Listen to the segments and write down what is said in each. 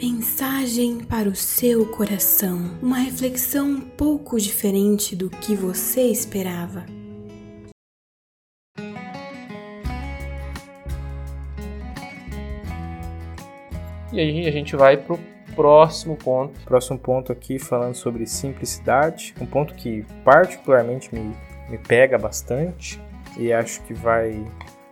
Mensagem para o seu coração. Uma reflexão um pouco diferente do que você esperava. E aí a gente vai pro próximo ponto. Próximo ponto aqui falando sobre simplicidade, um ponto que particularmente me, me pega bastante e acho que vai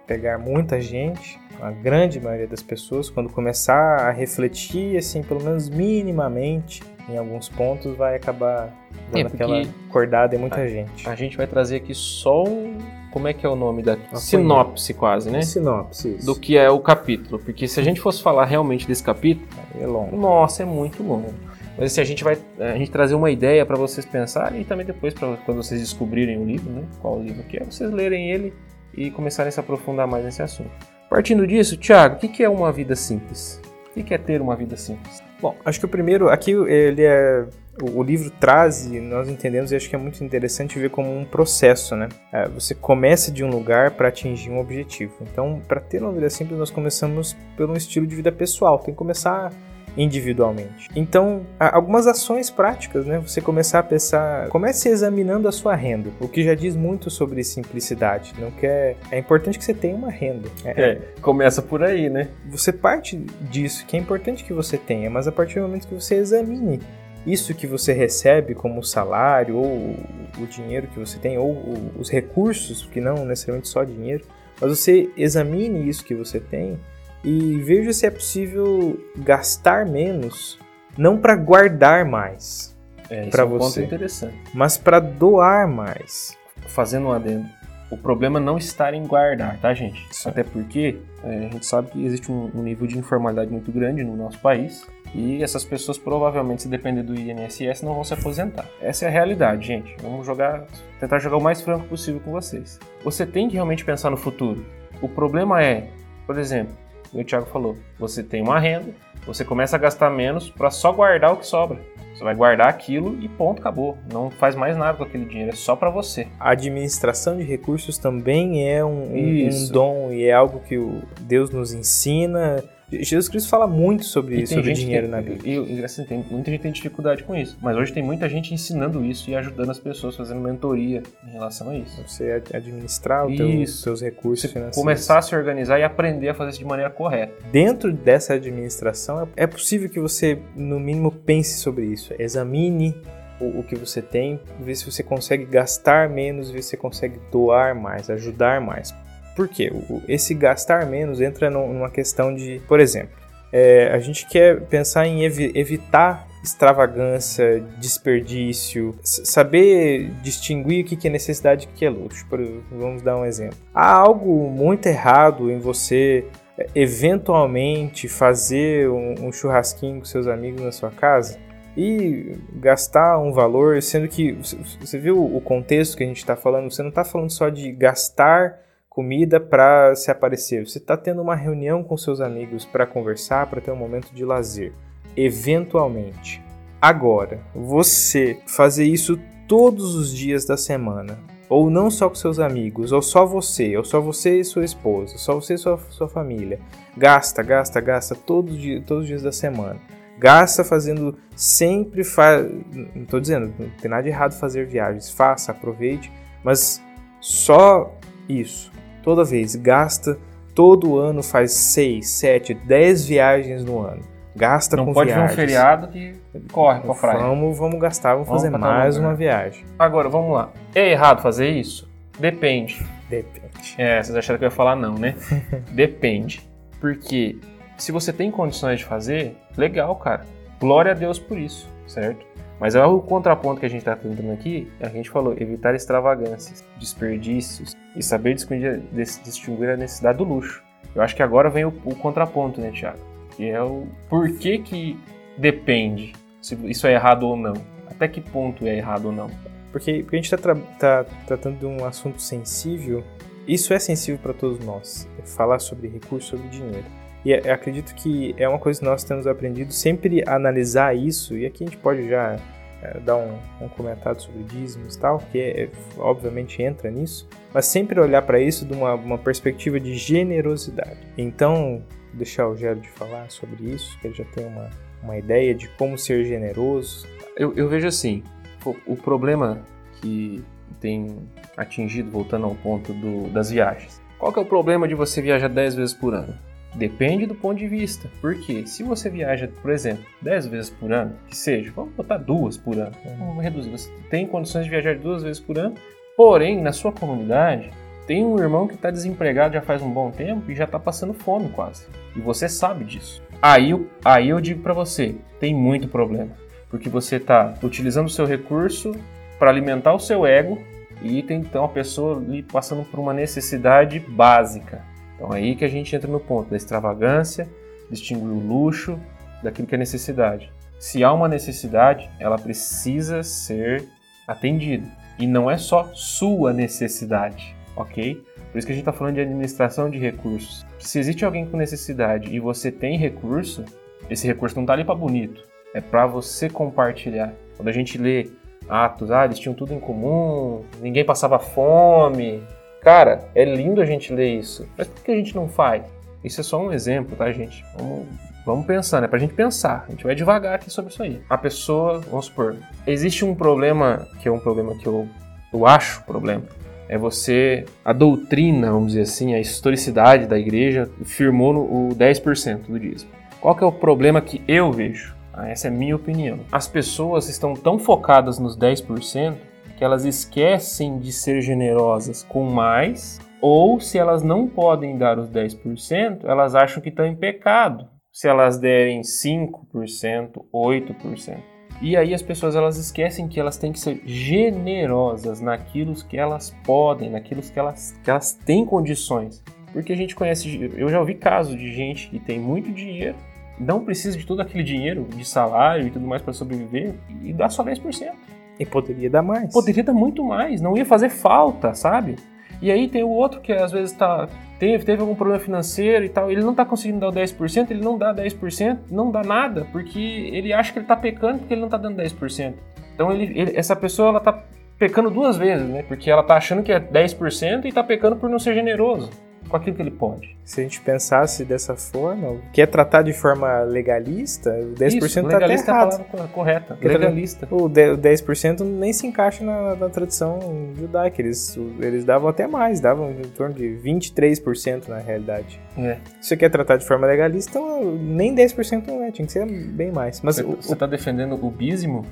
pegar muita gente a grande maioria das pessoas, quando começar a refletir, assim, pelo menos minimamente, em alguns pontos, vai acabar dando é aquela acordada em muita a, gente. A gente vai trazer aqui só um. Como é que é o nome da. Sinopse, quase, né? Sinopse, isso. Do que é o capítulo. Porque se a gente fosse falar realmente desse capítulo. É longo. Nossa, é muito longo. Mas assim, a gente vai a gente trazer uma ideia para vocês pensarem e também depois, para quando vocês descobrirem o livro, né? Qual o livro que é, vocês lerem ele e começarem a se aprofundar mais nesse assunto. Partindo disso, Tiago, o que é uma vida simples? O que é ter uma vida simples? Bom, acho que o primeiro, aqui ele é o, livro traz e nós entendemos e acho que é muito interessante ver como um processo, né? É, você começa de um lugar para atingir um objetivo. Então, para ter uma vida simples, nós começamos pelo estilo de vida pessoal. Tem que começar individualmente. Então, algumas ações práticas, né? Você começar a pensar, comece examinando a sua renda, o que já diz muito sobre simplicidade. Não quer, é importante que você tenha uma renda. É, é, começa por aí, né? Você parte disso, que é importante que você tenha, mas a partir do momento que você examine isso que você recebe como salário ou o dinheiro que você tem ou os recursos, que não necessariamente só dinheiro, mas você examine isso que você tem e veja se é possível gastar menos, não para guardar mais é, para é um você, ponto interessante. mas para doar mais. Fazendo um adendo, o problema não está em guardar, tá, gente? Sim. Até porque é, a gente sabe que existe um, um, nível de informalidade muito grande no nosso país e essas pessoas provavelmente, se depender do INSS, não vão se aposentar. Essa é a realidade, gente. Vamos jogar, tentar jogar o mais franco possível com vocês. Você tem que realmente pensar no futuro. O problema é, por exemplo, o Thiago falou, você tem uma renda, você começa a gastar menos para só guardar o que sobra. Você vai guardar aquilo e ponto, acabou. Não faz mais nada com aquele dinheiro, é só para você. A administração de recursos também é um, um, um, dom e é algo que o Deus nos ensina Jesus Cristo fala muito sobre, isso, sobre dinheiro na Bíblia. E, tem, muita gente tem dificuldade com isso. Mas hoje tem muita gente ensinando isso e ajudando as pessoas, fazendo mentoria em relação a isso. Você administrar os seus recursos Você financeiros. Começar a se organizar e aprender a fazer isso de maneira correta. Dentro dessa administração, é possível que você, no mínimo, pense sobre isso. Examine o, o, que você tem, ver se você consegue gastar menos, ver se você consegue doar mais, ajudar mais. Por quê? Esse gastar menos entra numa questão de, por exemplo, é, a gente quer pensar em evi evitar extravagância, desperdício, saber distinguir o que é necessidade e o que é luxo. Vamos dar um exemplo. Há algo muito errado em você é, eventualmente fazer um, um churrasquinho com seus amigos na sua casa? e gastar um valor, sendo que você viu o contexto que a gente está falando, você não está falando só de gastar comida para se aparecer. Você está tendo uma reunião com seus amigos para conversar, para ter um momento de lazer. Eventualmente. Agora, você fazer isso todos os dias da semana, ou não só com seus amigos, ou só você, ou só você e sua esposa, só você e sua, sua família. Gasta, gasta, gasta todos, dia, todos os dias da semana. Gasta fazendo sempre. Fa... Não estou dizendo, não tem nada de errado fazer viagens. Faça, aproveite, mas só isso toda vez, gasta todo ano, faz 6, 7, 10 viagens no ano. Gasta Não com pode viagens. ver um feriado que corre pra praia. Vamos, vamos gastar, vamos, vamos fazer mais uma viagem. Agora, vamos lá. É errado fazer isso? Depende. Depende. É, vocês acharam que eu ia falar não, né? Depende. Porque se você tem condições de fazer, legal, cara. Glória a Deus por isso, certo? Mas é o contraponto que a gente está tentando aqui, a gente falou, evitar extravagâncias, desperdícios e saber distinguir a necessidade do luxo. Eu acho que agora vem o, o contraponto, né, Tiago? Que é o porquê que depende se isso é errado ou não. Até que ponto é errado ou não. Porque, porque a gente está tá tratando de um assunto sensível, isso é sensível para todos nós, é falar sobre recursos, sobre dinheiro. E acredito que é uma coisa que nós temos aprendido sempre analisar isso, e aqui a gente pode já é, dar um, um, comentário sobre dízimos e tal, que é, obviamente entra nisso, mas sempre olhar para isso de uma, uma perspectiva de generosidade. Então, deixar o Gero de falar sobre isso, que ele já tem uma, uma ideia de como ser generoso. Eu, eu vejo assim, o, o problema que tem atingido, voltando ao ponto do, das viagens. Qual que é o problema de você viajar 10 vezes por ano? Depende do ponto de vista. Porque se você viaja, por exemplo, 10 vezes por ano, que seja, vamos botar duas por ano, vamos reduzir. Você tem condições de viajar duas vezes por ano, porém, na sua comunidade, tem um irmão que está desempregado já faz um bom tempo e já está passando fome quase. E você sabe disso. Aí, aí eu digo para você, tem muito problema. Porque você está utilizando o seu recurso para alimentar o seu ego e tem então a pessoa ali passando por uma necessidade básica. Então aí que a gente entra no ponto da extravagância, distinguir o luxo daquilo que é necessidade. Se há uma necessidade, ela precisa ser atendida. E não é só sua necessidade, ok? Por isso que a gente está falando de administração de recursos. Se existe alguém com necessidade e você tem recurso, esse recurso não está ali para bonito, é para você compartilhar. Quando a gente lê Atos, ah, eles tinham tudo em comum, ninguém passava fome, Cara, é lindo a gente ler isso, mas por que a gente não faz? Isso é só um exemplo, tá, gente? Vamos, vamos pensar, né? Pra gente pensar. A gente vai devagar aqui sobre isso aí. A pessoa, vamos supor, existe um problema, que é um problema que eu, eu acho problema, é você, a doutrina, vamos dizer assim, a historicidade da igreja firmou no o 10% do dízimo. Qual que é o problema que eu vejo? Ah, essa é a minha opinião. As pessoas estão tão focadas nos 10% que elas esquecem de ser generosas com mais, ou se elas não podem dar os 10%, elas acham que estão em pecado se elas derem 5%, 8%. E aí as pessoas elas esquecem que elas têm que ser generosas naquilo que elas podem, naquilo que elas, que elas têm condições. Porque a gente conhece, eu já ouvi casos de gente que tem muito dinheiro, não precisa de todo aquele dinheiro de salário e tudo mais para sobreviver e dá só 10%. E poderia dar mais. Poderia dar muito mais, não ia fazer falta, sabe? E aí tem o outro que às vezes tá, teve, teve algum problema financeiro e tal, ele não tá conseguindo dar o 10%, ele não dá 10%, não dá nada, porque ele acha que ele tá pecando porque ele não tá dando 10%. Então ele, ele, essa pessoa ela tá pecando duas vezes, né? Porque ela tá achando que é 10% e tá pecando por não ser generoso com aquilo que ele pode. Se a gente pensasse dessa forma, que é tratar de forma legalista, o 10% Isso, tá até errado. é a palavra correta. Legalista. O 10% nem se encaixa na, na, tradição judaica. Eles, eles davam até mais, davam em torno de 23% na realidade. É. Se você quer tratar de forma legalista, nem 10% não é, tinha que ser bem mais. Mas você está defendendo o bísimo?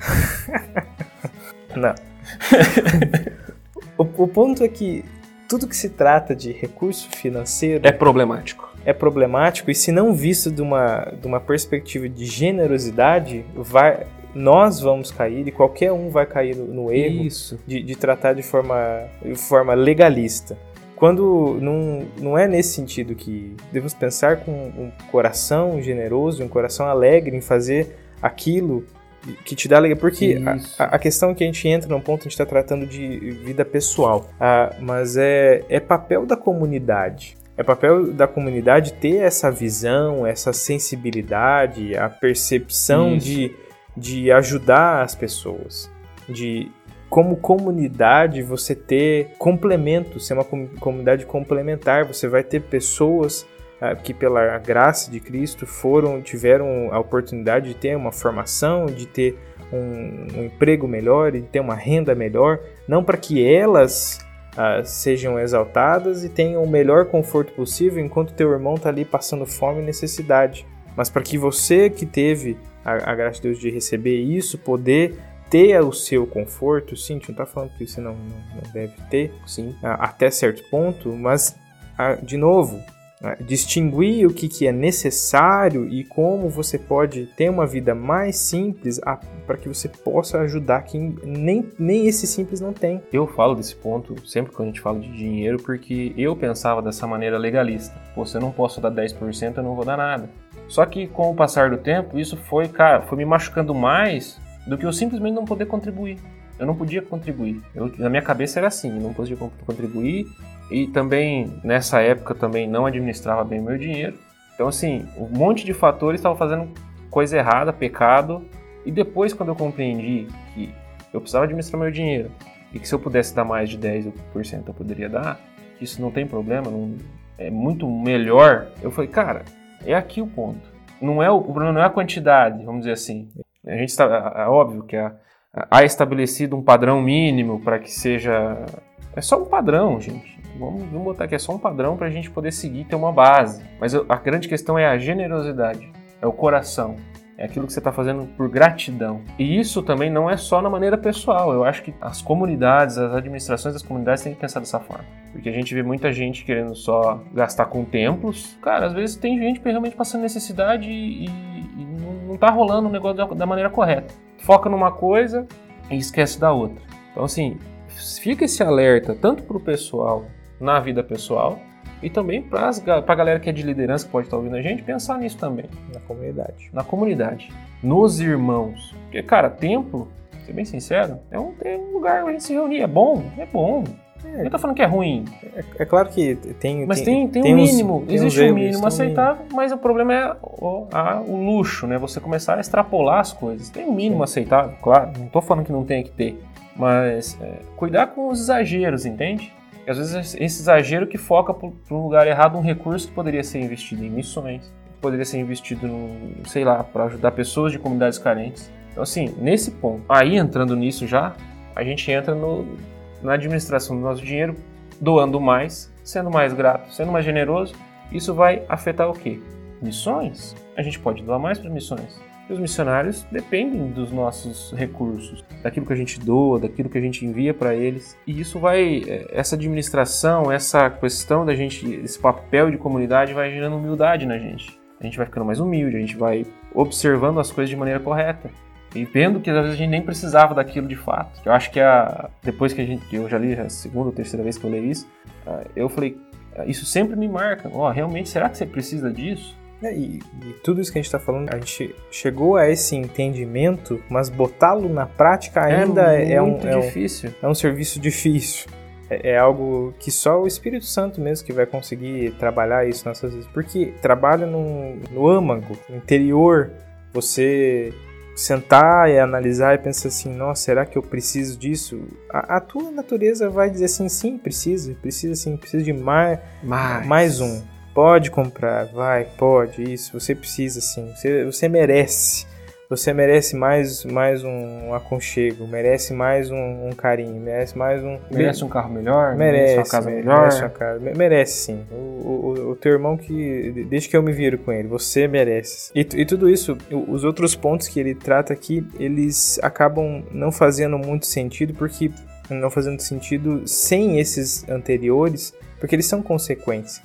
não. o, o ponto é que tudo que se trata de recurso financeiro é problemático. É problemático e se não visto de uma, de uma perspectiva de generosidade, vai, nós vamos cair e qualquer um vai cair no, no erro de, de, tratar de forma, de forma legalista. Quando não, não é nesse sentido que devemos pensar com um coração generoso, um coração alegre em fazer aquilo que te dá alegria. Porque a, a, questão é que a gente entra num ponto, a gente está tratando de vida pessoal, ah, mas é, é papel da comunidade. É papel da comunidade ter essa visão, essa sensibilidade, a percepção de, de ajudar as pessoas. De, como comunidade, você ter complemento, ser uma comunidade complementar. Você vai ter pessoas que pela graça de Cristo foram tiveram a oportunidade de ter uma formação, de ter um, um emprego melhor, de ter uma renda melhor, não para que elas ah, sejam exaltadas e tenham o melhor conforto possível enquanto teu irmão está ali passando fome e necessidade, mas para que você que teve a, a, graça de Deus de receber isso, poder ter o seu conforto, sim, não está falando que você não, não, não deve ter, sim, ah, até certo ponto, mas de novo, né? distinguir o que, que é necessário e como você pode ter uma vida mais simples para que você possa ajudar quem nem, nem esse simples não tem. Eu falo desse ponto sempre quando a gente fala de dinheiro porque eu pensava dessa maneira legalista. Pô, se eu não posso dar 10%, eu não vou dar nada. Só que com o passar do tempo, isso foi, cara, foi me machucando mais do que eu simplesmente não poder contribuir. Eu não podia contribuir. Eu, na minha cabeça era assim, eu não podia contribuir e também nessa época também não administrava bem o meu dinheiro. Então assim, um monte de fatores estavam fazendo coisa errada, pecado. E depois quando eu compreendi que eu precisava administrar meu dinheiro e que se eu pudesse dar mais de 10% eu poderia dar, isso não tem problema, não, é muito melhor. Eu falei, cara, É aqui o ponto. Não é o, o problema não é a quantidade, vamos dizer assim. A gente está, é óbvio que há, há estabelecido um padrão mínimo para que seja. É só um padrão, gente. Vamos, vamos botar aqui, é só um padrão para a gente poder seguir ter uma base. Mas a grande questão é a generosidade, é o coração. É aquilo que você está fazendo por gratidão. E isso também não é só na maneira pessoal. Eu acho que as comunidades, as administrações das comunidades têm que pensar dessa forma. Porque a gente vê muita gente querendo só gastar com templos. Cara, às vezes tem gente realmente passando necessidade e, e não está rolando o negócio da, da maneira correta. Foca numa coisa e esquece da outra. Então, assim, fica esse alerta tanto para o pessoal na vida pessoal e também para a galera que é de liderança, que pode estar ouvindo a gente, pensar nisso também. Na comunidade. Na comunidade. Nos irmãos. Porque, cara, templo, ser bem sincero, é um, é um lugar onde a gente se reunir. É bom, é bom. É, tô falando que é ruim. É, é claro que tem. Mas tem, tem, tem um mínimo. Uns, existe um mínimo aceitável, mas o problema é o, a, o luxo, né? Você começar a extrapolar as coisas. Tem um mínimo Sim. aceitável, claro. Não tô falando que não tem que ter. Mas é, cuidar com os exageros, entende? E às vezes esse exagero que foca para um lugar errado um recurso que poderia ser investido em missões, poderia ser investido, no, sei lá, para ajudar pessoas de comunidades carentes. Então, assim, nesse ponto, aí entrando nisso já, a gente entra no, na administração do nosso dinheiro, doando mais, sendo mais grato, sendo mais generoso. Isso vai afetar o quê? Missões? A gente pode doar mais para missões. E os missionários dependem dos nossos recursos, daquilo que a gente doa, daquilo que a gente envia para eles. E isso vai, é, essa administração, essa questão da gente, esse papel de comunidade vai gerando humildade na gente. A gente vai ficando mais humilde, a gente vai observando as coisas de maneira correta. E vendo que às vezes a gente nem precisava daquilo de fato. Eu acho que a, depois que a gente, eu já li a segunda ou terceira vez que eu leio isso, ah, eu falei, ah, isso sempre me marca. Ó, oh, realmente, será que você precisa disso? É, e, e, tudo isso que a gente está falando, a gente chegou a esse entendimento, mas botá-lo na prática é ainda é, é um, é difícil. Um, é um serviço difícil. É, é, algo que só o Espírito Santo mesmo que vai conseguir trabalhar isso nessas vezes. Porque trabalha no, no âmago, no interior, você sentar e analisar e pensar assim, nossa, será que eu preciso disso? A, a, tua natureza vai dizer assim, sim, precisa, precisa sim, precisa de mais, mais, mais um. Pode comprar, vai, pode, isso, você precisa sim, você, você merece. Você merece mais, mais um aconchego, merece mais um, um carinho, merece mais um. Merece um carro melhor? Merece, merece uma casa melhor? Merece, uma casa, merece sim. O, o, o, teu irmão que. Desde que eu me viro com ele, você merece. E, e tudo isso, os outros pontos que ele trata aqui, eles acabam não fazendo muito sentido, porque. Não fazendo sentido sem esses anteriores, porque eles são consequências.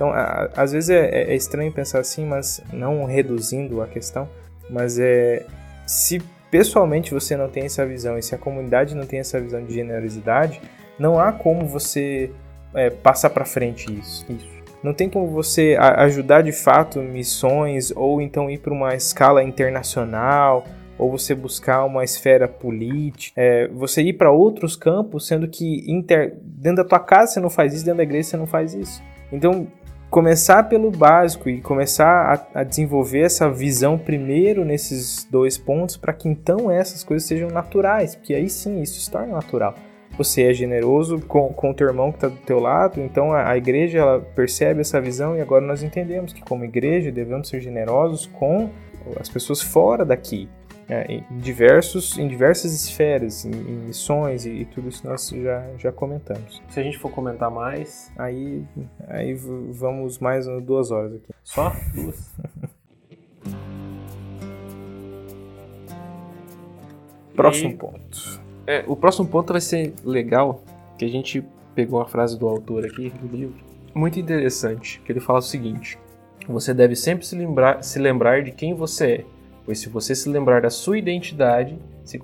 Então, às vezes é, é, estranho pensar assim, mas não reduzindo a questão, mas é se pessoalmente você não tem essa visão e se a comunidade não tem essa visão de generosidade, não há como você é, passar para frente isso. isso. Não tem como você ajudar de fato missões ou então ir para uma escala internacional ou você buscar uma esfera política, é, você ir para outros campos, sendo que inter... dentro da tua casa você não faz isso, dentro da igreja você não faz isso. Então, começar pelo básico e começar a, a desenvolver essa visão primeiro nesses dois pontos para que então essas coisas sejam naturais, porque aí sim isso se torna natural. Você é generoso com, com o teu irmão que está do teu lado, então a, a igreja ela percebe essa visão e agora nós entendemos que como igreja devemos ser generosos com as pessoas fora daqui é, em, diversos, em diversas esferas, em, em missões e, e, tudo isso nós já, já comentamos. Se a gente for comentar mais, aí, aí vamos mais duas horas aqui. Só duas? próximo ponto. É, o próximo ponto vai ser legal, que a gente pegou a frase do autor aqui do livro. Muito interessante, que ele fala o seguinte: você deve sempre se lembrar, se lembrar de quem você é pois se você se lembrar da sua identidade, se,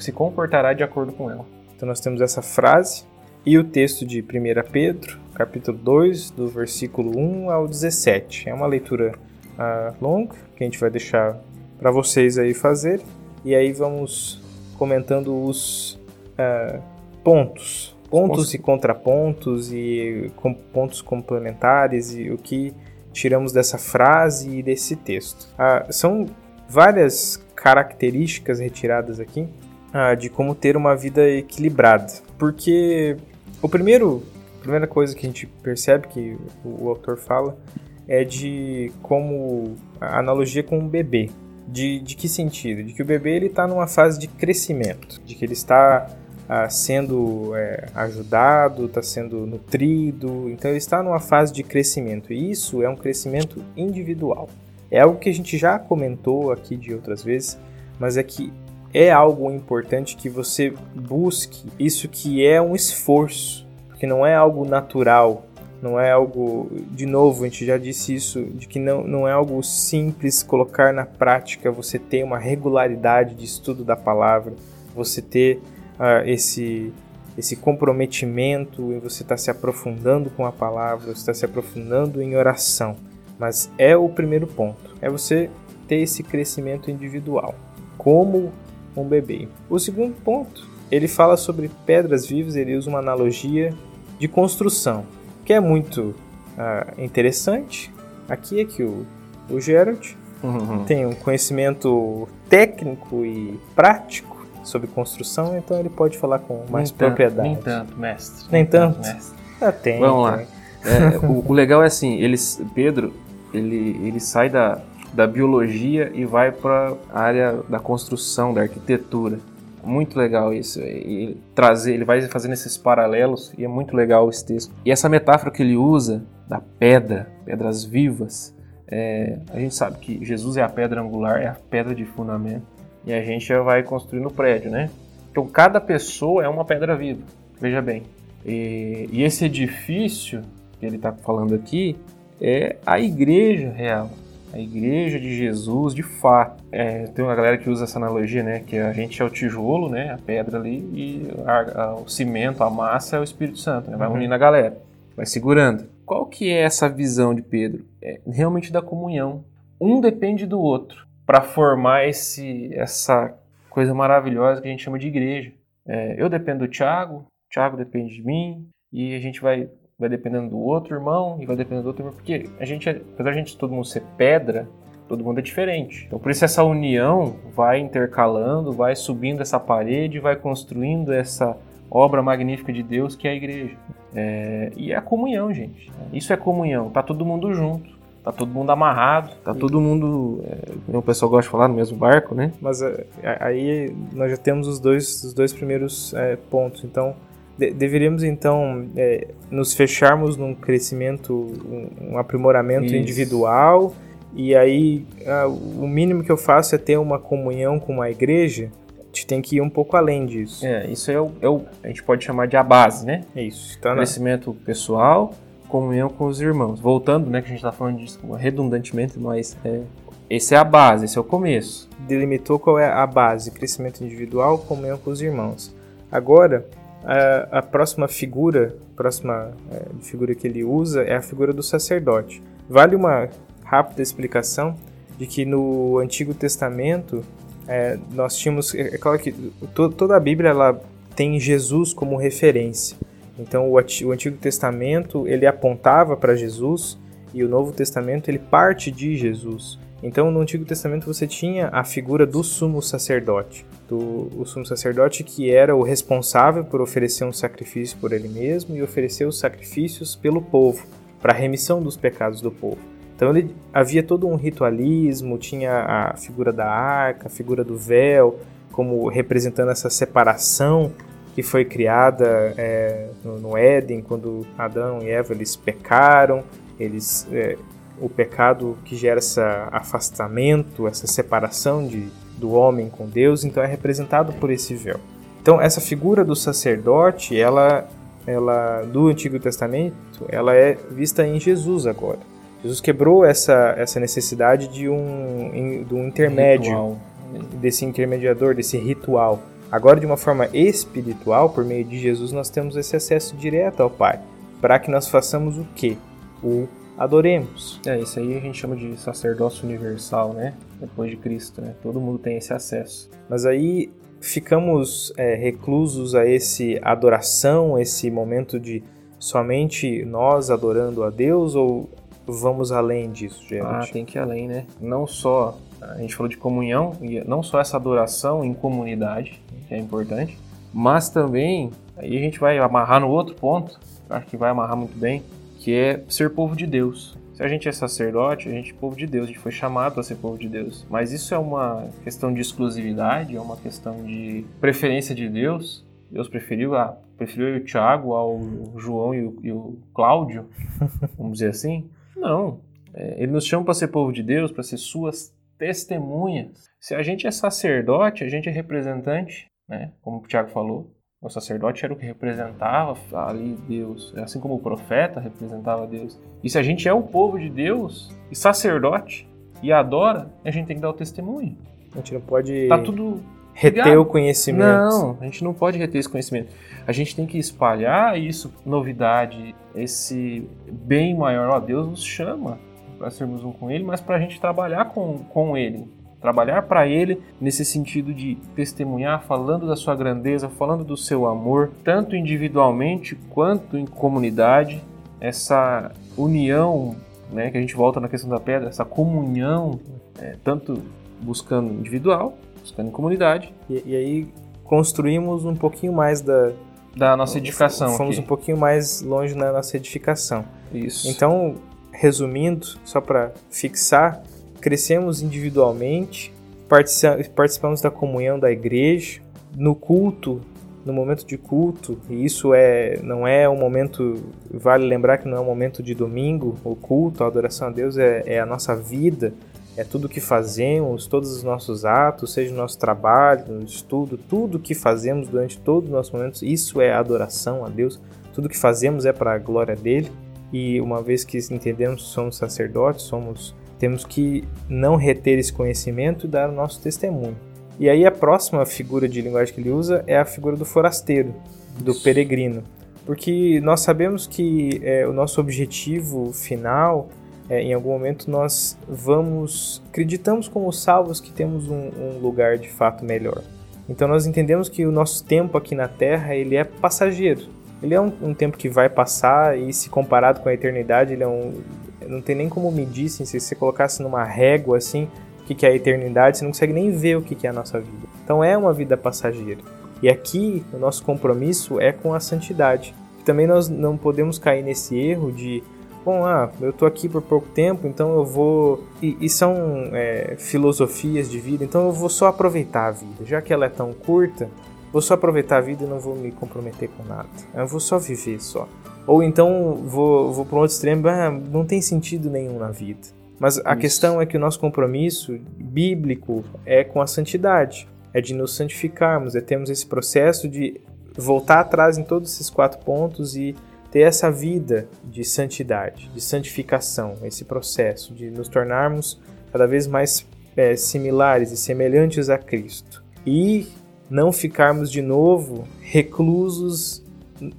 se comportará de acordo com ela. Então nós temos essa frase e o texto de 1 Pedro, capítulo 2, do versículo 1 ao 17. É uma leitura uh, longa que a gente vai deixar para vocês aí fazer e aí vamos comentando os uh, pontos, pontos e contrapontos e com, pontos complementares e o que tiramos dessa frase e desse texto. Uh, são várias características retiradas aqui ah, de como ter uma vida equilibrada. Porque o primeiro, a primeira coisa que a gente percebe que o, o autor fala é de como a analogia com um bebê. De, de que sentido? De que o bebê ele está numa fase de crescimento, de que ele está ah, sendo é, ajudado, está sendo nutrido, então ele está numa fase de crescimento. E isso é um crescimento individual. É algo que a gente já comentou aqui de outras vezes, mas é que é algo importante que você busque isso que é um esforço, porque não é algo natural, não é algo, de novo, a gente já disse isso, de que não, não é algo simples colocar na prática, você ter uma regularidade de estudo da palavra, você ter uh, esse, esse comprometimento em você estar tá se aprofundando com a palavra, você está se aprofundando em oração. Mas é o primeiro ponto, é você ter esse crescimento individual, como um bebê. O segundo ponto, ele fala sobre pedras vivas, ele usa uma analogia de construção que é muito uh, interessante aqui é que o, o Gerald uhum. tem um conhecimento técnico e prático sobre construção, então ele pode falar com mais nem propriedade. nem tanto, mestre. Nem, nem tanto? tanto mestre. Ah, tem. Vamos lá. É, o, o, legal é assim, eles, Pedro, ele, ele sai da, da biologia e vai para a área da construção, da arquitetura. Muito legal isso. E trazer, ele vai fazendo esses paralelos e é muito legal esse texto. E essa metáfora que ele usa da pedra, pedras vivas, é, a gente sabe que Jesus é a pedra angular, é a pedra de fundamento. E a gente já vai construindo o prédio, né? Então cada pessoa é uma pedra viva. Veja bem. E, e esse edifício que ele está falando aqui é a igreja real a igreja de Jesus de fato. É, tem uma galera que usa essa analogia, né? Que a gente é o tijolo, né? A pedra ali e a, a, o cimento, a massa é o Espírito Santo, né? Vai uhum. unindo a galera, vai segurando. Qual que é essa visão de Pedro? É realmente da comunhão. Um depende do outro para formar esse, essa coisa maravilhosa que a gente chama de igreja. É, eu dependo do Tiago, Tiago depende de mim, e a gente vai vai dependendo do outro irmão e vai dependendo do outro irmão, porque a gente, apesar de a gente todo mundo ser pedra, todo mundo é diferente. Então por isso essa união vai intercalando, vai subindo essa parede, vai construindo essa obra magnífica de Deus que é a igreja. É, e é a comunhão, gente. Isso é comunhão. Tá todo mundo junto. Tá todo mundo amarrado, tá todo mundo, é, o pessoal gosta de falar, no mesmo barco, né? Mas é, aí nós já temos os dois, os dois primeiros é, pontos. Então, de deveríamos então é, nos fecharmos num crescimento, um, um aprimoramento Isso. individual e aí o mínimo que eu faço é ter uma comunhão com a igreja. A gente tem que ir um pouco além disso. É, isso é o, é o a gente pode chamar de a base, né? É isso. Tá crescimento na... pessoal, comunhão com os irmãos. Voltando, né, que a gente está falando disso redundantemente, mas é, esse é a base, esse é o começo. Delimitou qual é a base: crescimento individual, comunhão com os irmãos. Agora, a, a próxima figura, próxima é, figura que ele usa é a figura do sacerdote. Vale uma rápida explicação de que no Antigo Testamento é, nós tínhamos, é, é claro que to, toda a Bíblia ela tem Jesus como referência. Então o, o Antigo Testamento ele apontava para Jesus e o Novo Testamento ele parte de Jesus. Então, no Antigo Testamento você tinha a figura do sumo sacerdote, do o sumo sacerdote que era o responsável por oferecer um sacrifício por ele mesmo e oferecer os sacrifícios pelo povo, para a remissão dos pecados do povo. Então, ele, havia todo um ritualismo, tinha a figura da arca, a figura do véu, como representando essa separação que foi criada é, no, no, Éden, quando Adão e Eva eles pecaram, eles é, o pecado que gera esse afastamento, essa separação de, do homem com Deus, então é representado por esse véu. Então essa figura do sacerdote, ela, ela do Antigo Testamento, ela é vista em Jesus agora. Jesus quebrou essa, essa necessidade de um, de um intermédio, ritual. desse intermediador, desse ritual. Agora, de uma forma espiritual, por meio de Jesus, nós temos esse acesso direto ao Pai, para que nós façamos o quê? O adoremos. É, isso aí a gente chama de sacerdócio universal, né? Depois de Cristo, né? Todo mundo tem esse acesso. Mas aí ficamos é, reclusos a esse adoração, esse momento de somente nós adorando a Deus ou vamos além disso, gente? Ah, tem que ir além, né? Não só a gente falou de comunhão, e não só essa adoração em comunidade, que é importante, mas também aí a gente vai amarrar no outro ponto, acho que vai amarrar muito bem, que é ser povo de Deus. Se a gente é sacerdote, a gente é povo de Deus, a gente foi chamado para ser povo de Deus. Mas isso é uma questão de exclusividade, é uma questão de preferência de Deus. Deus preferiu, a, preferiu o Tiago ao João e o, e o Cláudio, vamos dizer assim? Não. É, ele nos chama para ser povo de Deus, para ser suas testemunhas. Se a gente é sacerdote, a gente é representante, né? Como o Tiago falou, o sacerdote era o que representava ali Deus, assim como o profeta representava Deus. E se a gente é o povo de Deus e sacerdote e adora, a gente tem que dar o testemunho. A gente não pode Tá tudo reter ligado. o conhecimento. Não, a gente não pode reter esse conhecimento. A gente tem que espalhar isso, novidade, esse bem maior. Ó, Deus nos chama para sermos um com Ele, mas para a gente trabalhar com, com Ele. Trabalhar para Ele nesse sentido de testemunhar, falando da sua grandeza, falando do seu amor, tanto individualmente quanto em comunidade. Essa união, né, que a gente volta na questão da pedra, essa comunhão, é, tanto buscando individual, buscando em comunidade, E, e aí construímos um pouquinho mais da da nossa edificação. Fomos aqui. um pouquinho mais longe na nossa edificação. Isso. Então, resumindo, só para fixar, crescemos individualmente, partici- participamos da comunhão da igreja, no culto, no momento de culto, e isso é não é um momento, vale lembrar que não é um momento de domingo, o culto, a adoração a Deus é, é a nossa vida, é tudo que fazemos, todos os nossos atos, seja no nosso trabalho, no estudo, tudo que fazemos durante todos os nossos momentos, isso é adoração a Deus, tudo que fazemos é para a glória dele. E uma vez que entendemos que somos sacerdotes, somos temos que não reter esse conhecimento e dar o nosso testemunho. E aí a próxima figura de linguagem que ele usa é a figura do forasteiro, do Isso. peregrino. Porque nós sabemos que é, o nosso objetivo final, é, em algum momento nós vamos, acreditamos como salvos que temos um, um lugar de fato melhor. Então nós entendemos que o nosso tempo aqui na Terra ele é passageiro. Ele é um, um tempo que vai passar e se comparado com a eternidade, ele é um, não tem nem como medir, assim, se você colocasse numa régua assim, o que, que é a eternidade, você não consegue nem ver o que, que é a nossa vida. Então é uma vida passageira. E aqui o nosso compromisso é com a santidade. Também nós não podemos cair nesse erro de, bom, ah, eu tô aqui por pouco tempo, então eu vou. E, e são é, filosofias de vida, então eu vou só aproveitar a vida. Já que ela é tão curta, vou só aproveitar a vida e não vou me comprometer com nada. Eu vou só viver só. Ou então vou, vou para um outro extremo, ah, não tem sentido nenhum na vida. Mas a Isso. questão é que o nosso compromisso bíblico é com a santidade, é de nos santificarmos, é termos esse processo de voltar atrás em todos esses quatro pontos e ter essa vida de santidade, de santificação, esse processo de nos tornarmos cada vez mais é, similares e semelhantes a Cristo. E não ficarmos de novo reclusos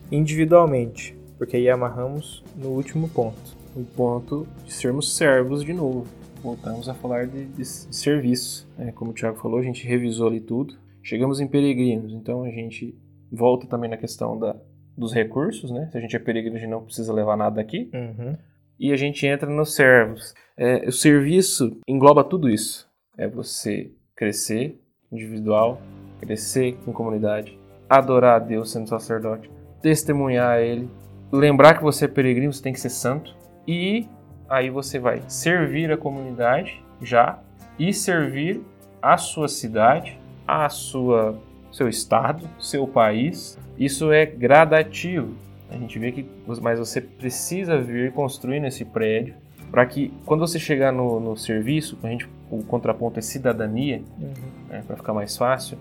individualmente, porque aí amarramos no último ponto. o ponto de sermos servos de novo. Voltamos a falar de, de serviço. né? como o Tiago falou, a gente revisou ali tudo. Chegamos em peregrinos, então a gente volta também na questão da, dos recursos, né? Se a gente é peregrino, a gente não precisa levar nada daqui. Uhum. E a gente entra nos servos. É, o serviço engloba tudo isso. É você crescer individual, crescer em comunidade, adorar a Deus sendo sacerdote, testemunhar a Ele, lembrar que você é peregrino, você tem que ser santo. E aí você vai servir a comunidade já e servir a sua cidade, a sua seu estado, seu país. Isso é gradativo. A gente vê que mas você precisa vir construindo esse prédio para que quando você chegar no, no serviço, a gente, o contraponto é cidadania, Uhum. né, para ficar mais fácil,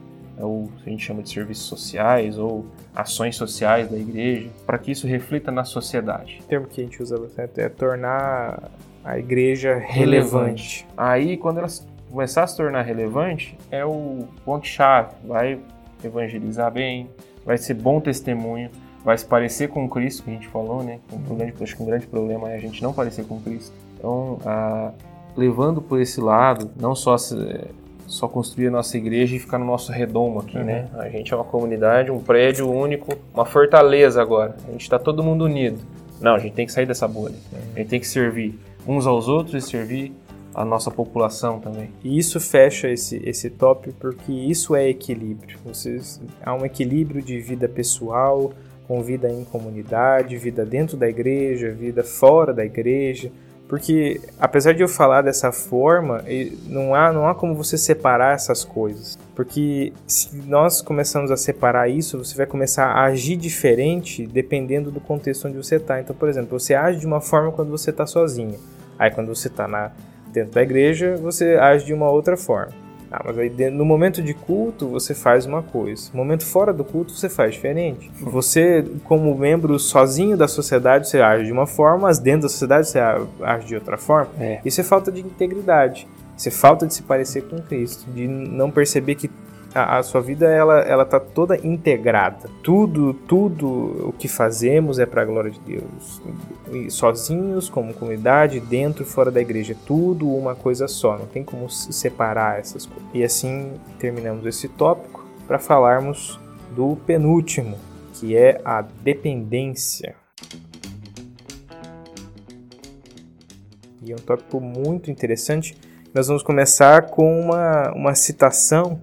o que a gente chama de serviços sociais ou ações sociais da igreja, para que isso reflita na sociedade. O termo que a gente usa bastante é tornar a igreja relevante. Aí, quando ela começar a se tornar relevante, é o ponto-chave. Vai evangelizar bem, vai ser bom testemunho, vai se parecer com Cristo, que a gente falou, né? Um grande, acho que um grande problema é a gente não parecer com Cristo. Então, ah, levando por esse lado, não só se- só construir a nossa igreja e ficar no nosso redomo aqui, né? A gente é uma comunidade, um prédio único, uma fortaleza agora. A gente está todo mundo unido. Não, a gente tem que sair dessa bolha. A gente tem que servir uns aos outros e servir a nossa população também. E isso fecha esse, esse tópico porque isso é equilíbrio. Vocês, há um equilíbrio de vida pessoal com vida em comunidade, vida dentro da igreja, vida fora da igreja. Porque apesar de eu falar dessa forma, não há, não há como você separar essas coisas. Porque se nós começamos a separar isso, você vai começar a agir diferente dependendo do contexto onde você está. Então, por exemplo, você age de uma forma quando você está sozinho. Aí quando você está dentro da igreja, você age de uma outra forma. Ah, mas aí no momento de culto você faz uma coisa, no momento fora do culto você faz diferente. Você, como membro sozinho da sociedade, você age de uma forma, mas dentro da sociedade você age de outra forma. É. Isso é falta de integridade. Isso é falta de se parecer com Cristo, de não perceber que a, a, sua vida ela ela tá toda integrada. Tudo tudo o que fazemos é para a glória de Deus. E sozinhos, como comunidade, dentro e fora da igreja, tudo uma coisa só. Não tem como separar essas coisas. E assim terminamos esse tópico para falarmos do penúltimo, que é a dependência. E é um tópico muito interessante. Nós vamos começar com uma, uma citação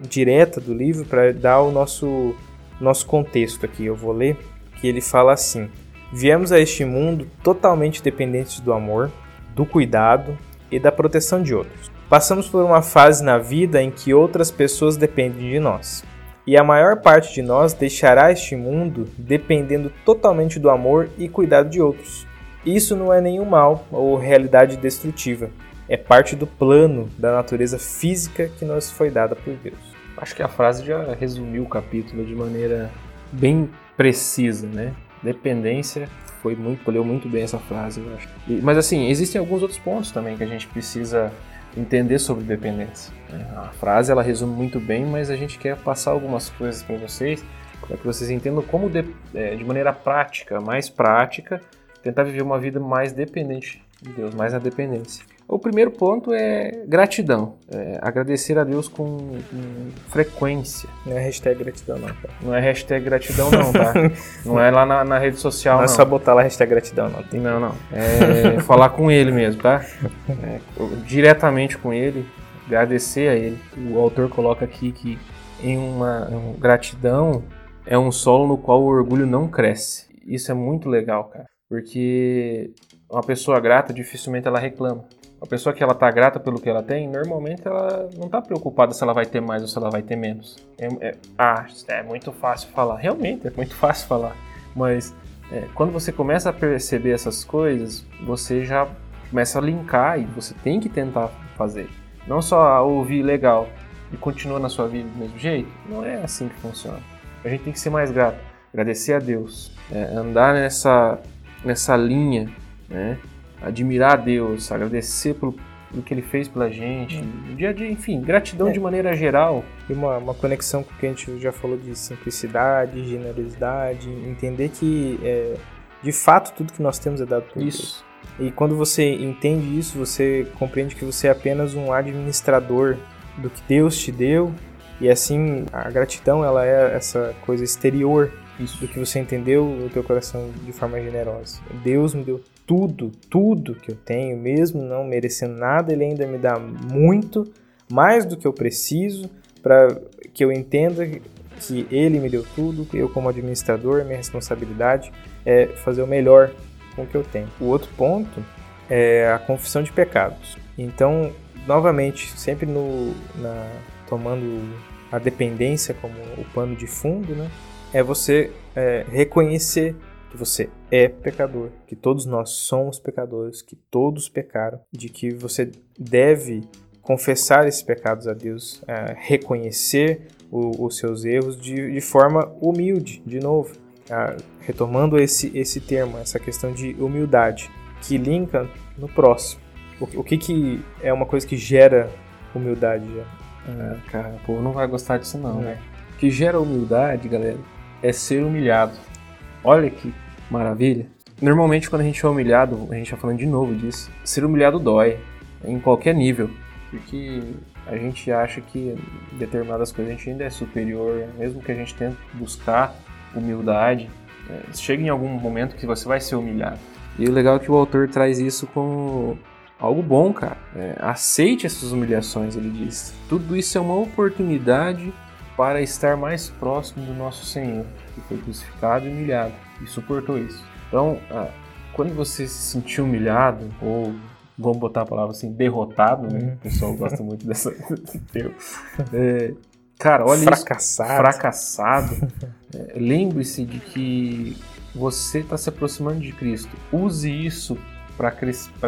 direta do livro para dar o nosso, nosso contexto aqui. Eu vou ler que ele fala assim: Viemos a este mundo totalmente dependentes do amor, do cuidado e da proteção de outros. Passamos por uma fase na vida em que outras pessoas dependem de nós. E a maior parte de nós deixará este mundo dependendo totalmente do amor e cuidado de outros. Isso não é nenhum mal ou realidade destrutiva, é parte do plano da natureza física que nos foi dada por Deus. Acho que a frase já resumiu o capítulo de maneira bem precisa, né? Dependência foi muito, leu muito bem essa frase, eu acho. E, mas assim, existem alguns outros pontos também que a gente precisa entender sobre dependência. Né? A frase ela resume muito bem, mas a gente quer passar algumas coisas para vocês, para que vocês entendam como de, é, de maneira prática, mais prática, tentar viver uma vida mais dependente de Deus, mais na dependência. O primeiro ponto é gratidão. É agradecer a Deus com, com, frequência. Não é hashtag gratidão, não. Tá? Não é hashtag gratidão, não, tá? não é lá na, na rede social, não. Não é só botar lá hashtag gratidão, não. Tem... Não, não. É falar com ele mesmo, tá? É, diretamente com ele, agradecer a ele. O autor coloca aqui que em uma, uma gratidão é um solo no qual o orgulho não cresce. Isso é muito legal, cara. Porque uma pessoa grata dificilmente ela reclama. A pessoa que ela tá grata pelo que ela tem, normalmente ela não tá preocupada se ela vai ter mais ou se ela vai ter menos. É, é, ah, é muito fácil falar. Realmente, é muito fácil falar. Mas é, quando você começa a perceber essas coisas, você já começa a linkar e você tem que tentar fazer. Não só ouvir legal e continuar na sua vida do mesmo jeito. Não é assim que funciona. A gente tem que ser mais grato, agradecer a Deus, é, andar nessa, nessa linha, né? Admirar Deus, agradecer pelo, pelo que Ele fez pela gente, no dia a dia, enfim, gratidão é. de maneira geral. E uma, uma conexão com o que a gente já falou de simplicidade, generosidade, entender que é, de fato tudo que nós temos é dado por isso. Deus. E quando você entende isso, você compreende que você é apenas um administrador do que Deus te deu e assim a gratidão ela é essa coisa exterior isso. do que você entendeu no teu coração de forma generosa. Deus me deu tudo, tudo que eu tenho, mesmo não merecendo nada, ele ainda me dá muito, mais do que eu preciso, para que eu entenda que ele me deu tudo, eu como administrador, minha responsabilidade é fazer o melhor com o que eu tenho. O outro ponto é a confissão de pecados. Então, novamente, sempre no, na, tomando a dependência como o pano de fundo, né? É você é, reconhecer que você é pecador, que todos nós somos pecadores, que todos pecaram, de que você deve confessar esses pecados a Deus, é, reconhecer o, os seus erros de, de, forma humilde, de novo, é, retomando esse, esse termo, essa questão de humildade, que linka no próximo. O, o que, que é uma coisa que gera humildade? É, cara, o povo não vai gostar disso não, né? O que gera humildade, galera, é ser humilhado. Olha que maravilha. Normalmente, quando a gente é humilhado, a gente está falando de novo disso, ser humilhado dói, em qualquer nível, porque a gente acha que determinadas coisas a gente ainda é superior, mesmo que a gente tente buscar humildade, é, chega em algum momento que você vai ser humilhado. E o legal é que o autor traz isso com algo bom, cara. É, aceite essas humilhações, ele diz. Tudo isso é uma oportunidade para estar mais próximo do nosso Senhor, que foi crucificado e humilhado e suportou isso. Então, ah, quando você se sentir humilhado, ou vamos botar a palavra assim, derrotado, né? Uhum. O pessoal gosta muito dessa. É, cara, olha Fracassado. isso. Fracassado. É, Lembre-se de que você está se aproximando de Cristo. Use isso para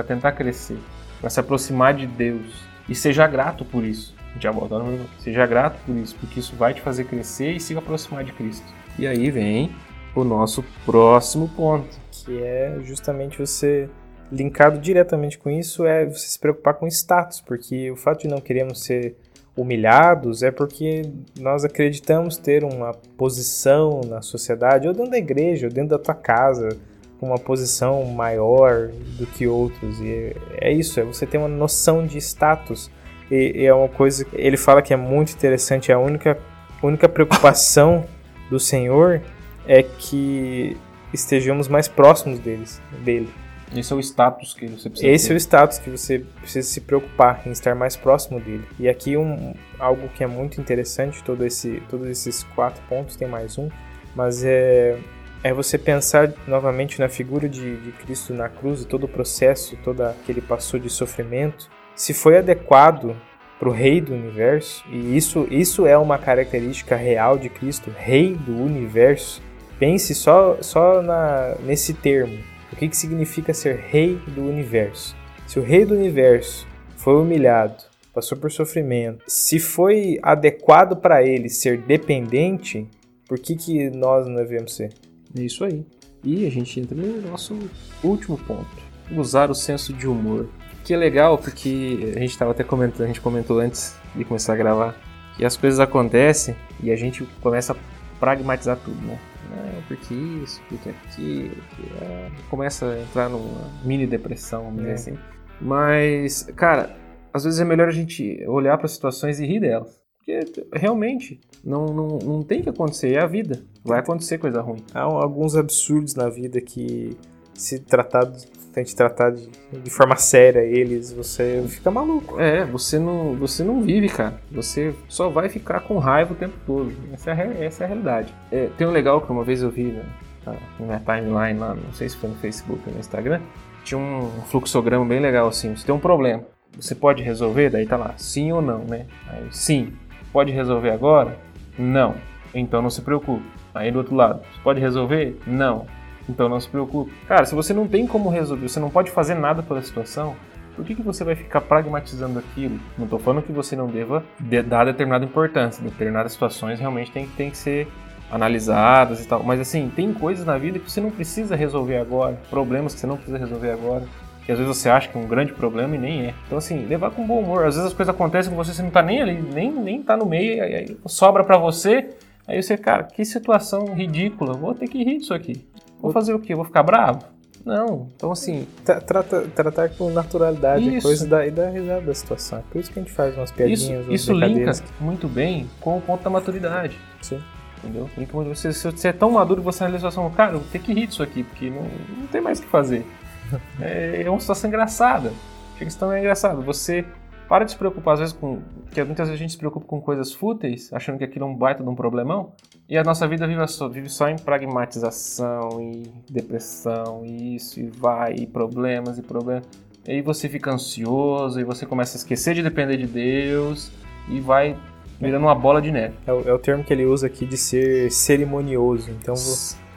tentar crescer, para se aproximar de Deus. E seja grato por isso. Já volta no meu- Seja grato por isso, porque isso vai te fazer crescer e se aproximar de Cristo. E aí vem o nosso próximo ponto. que é justamente você linkado diretamente com isso é você se preocupar com status, porque o fato de não queremos ser humilhados é porque nós acreditamos ter uma posição na sociedade, ou dentro da igreja, ou dentro da tua casa, com uma posição maior do que outros. E é isso, é você ter uma noção de status. E, e é uma coisa ele fala que é muito interessante, é a única, única preocupação do Senhor é que estejamos mais próximos deles, dele. Esse é o status que você precisa Esse é ter. o status que você precisa se preocupar em estar mais próximo dele. E aqui um algo que é muito interessante, todo esse, todos esses quatro pontos, tem mais um, mas é, é você pensar novamente na figura de, de Cristo na cruz e todo o processo, toda que ele passou de sofrimento, se foi adequado para o Rei do Universo, e isso, isso é uma característica real de Cristo, Rei do Universo. Pense só, só na, nesse termo. O que, que significa ser Rei do Universo? Se o Rei do Universo foi humilhado, passou por sofrimento, se foi adequado para ele ser dependente, por que, que nós não devemos ser? É isso aí. E a gente entra no nosso último ponto. Usar o senso de humor. Que é legal porque a gente estava até comentando, a gente comentou antes de começar a gravar, que as coisas acontecem e a gente começa a pragmatizar tudo, né? Não, porque isso, porque aquilo, porque, ah, começa a entrar numa mini depressão, vamos dizer É. assim. Mas, cara, às vezes é melhor a gente olhar para as situações e rir delas. Porque realmente não, não, não tem que acontecer, é a vida. Vai acontecer coisa ruim. Há alguns absurdos na vida que, se tratado, gente tratar de, de forma séria eles, você fica maluco. É, você não, você não vive, cara. Você só vai ficar com raiva o tempo todo. Essa é essa é a realidade. É, tem um legal que uma vez eu vi né, na, na minha timeline lá, não sei se foi no Facebook ou no Instagram, tinha um fluxograma bem legal assim. Você tem um problema, você pode resolver? Daí tá lá, sim ou não, né? Aí, sim. Pode resolver agora? Não. Então não se preocupe. Aí do outro lado, você pode resolver? Não. Então não se preocupe. Cara, se você não tem como resolver, você não pode fazer nada pela situação, por que, que você vai ficar pragmatizando aquilo? Não estou falando que você não deva de- dar determinada importância. Determinadas situações realmente tem, tem que ser analisadas e tal. Mas assim, tem coisas na vida que você não precisa resolver agora. Problemas que você não precisa resolver agora. Que às vezes você acha que é um grande problema e nem é. Então assim, levar com bom humor. Às vezes as coisas acontecem com você, você não tá nem ali, nem, nem tá no meio, aí, sobra pra você. Aí você, cara, que situação ridícula. Vou ter que rir disso aqui. Vou fazer o quê? Vou ficar bravo? Não. Então assim, Tra- trata- tratar com naturalidade a Isso. coisa da, e dar risada da situação. É por isso que a gente faz umas Isso, piadinhas, umas isso linka muito bem com o ponto da maturidade, Sim. entendeu? Você, se você é tão maduro que você analisa a situação, cara, eu vou ter que rir disso aqui, porque não, não tem mais o que fazer. É, é uma situação engraçada. A questão é engraçada. Você para de se preocupar, às vezes, com. Porque muitas vezes a gente se preocupa com coisas fúteis, achando que aquilo é um baita de um problemão, e a nossa vida vive só, vive só em pragmatização e depressão, e isso, e vai, e problemas, e problemas. E aí você fica ansioso, e você começa a esquecer de depender de Deus, e vai virando uma bola de neve. É o, é o termo que ele usa aqui de ser cerimonioso. Então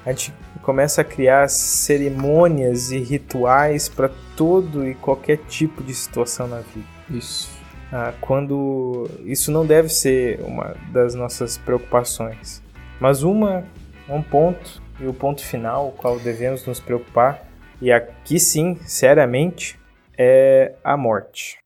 a gente começa a criar cerimônias e rituais para todo e qualquer tipo de situação na vida. Isso. Ah, quando isso não deve ser uma das nossas preocupações, mas uma um ponto e o ponto final, o qual devemos nos preocupar e aqui sim, seriamente, é a morte.